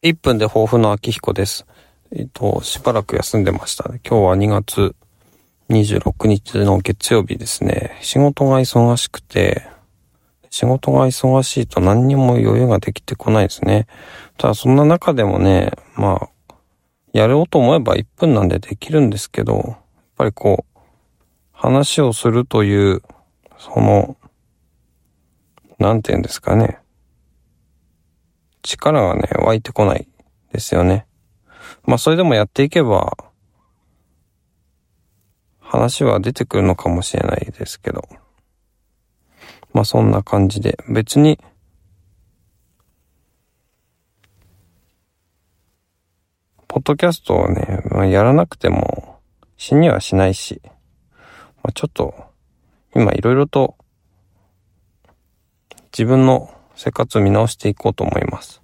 1分で抱負の秋彦です。えっと、しばらく休んでましたね。今日は2月26日の月曜日ですね。仕事が忙しくて、仕事が忙しいと何にも余裕ができてこないですね。ただそんな中でもね、まあ、やろうと思えば1分なんでできるんですけど、やっぱりこう、話をするという、その、なんて言うんですかね。力がね、湧いてこないですよね。まあそれでもやっていけば、話は出てくるのかもしれないですけど。まあそんな感じで、別に、ポッドキャストをね、まあ、やらなくても死にはしないし、まあ、ちょっと、今いろいろと自分の生活を見直していこうと思います。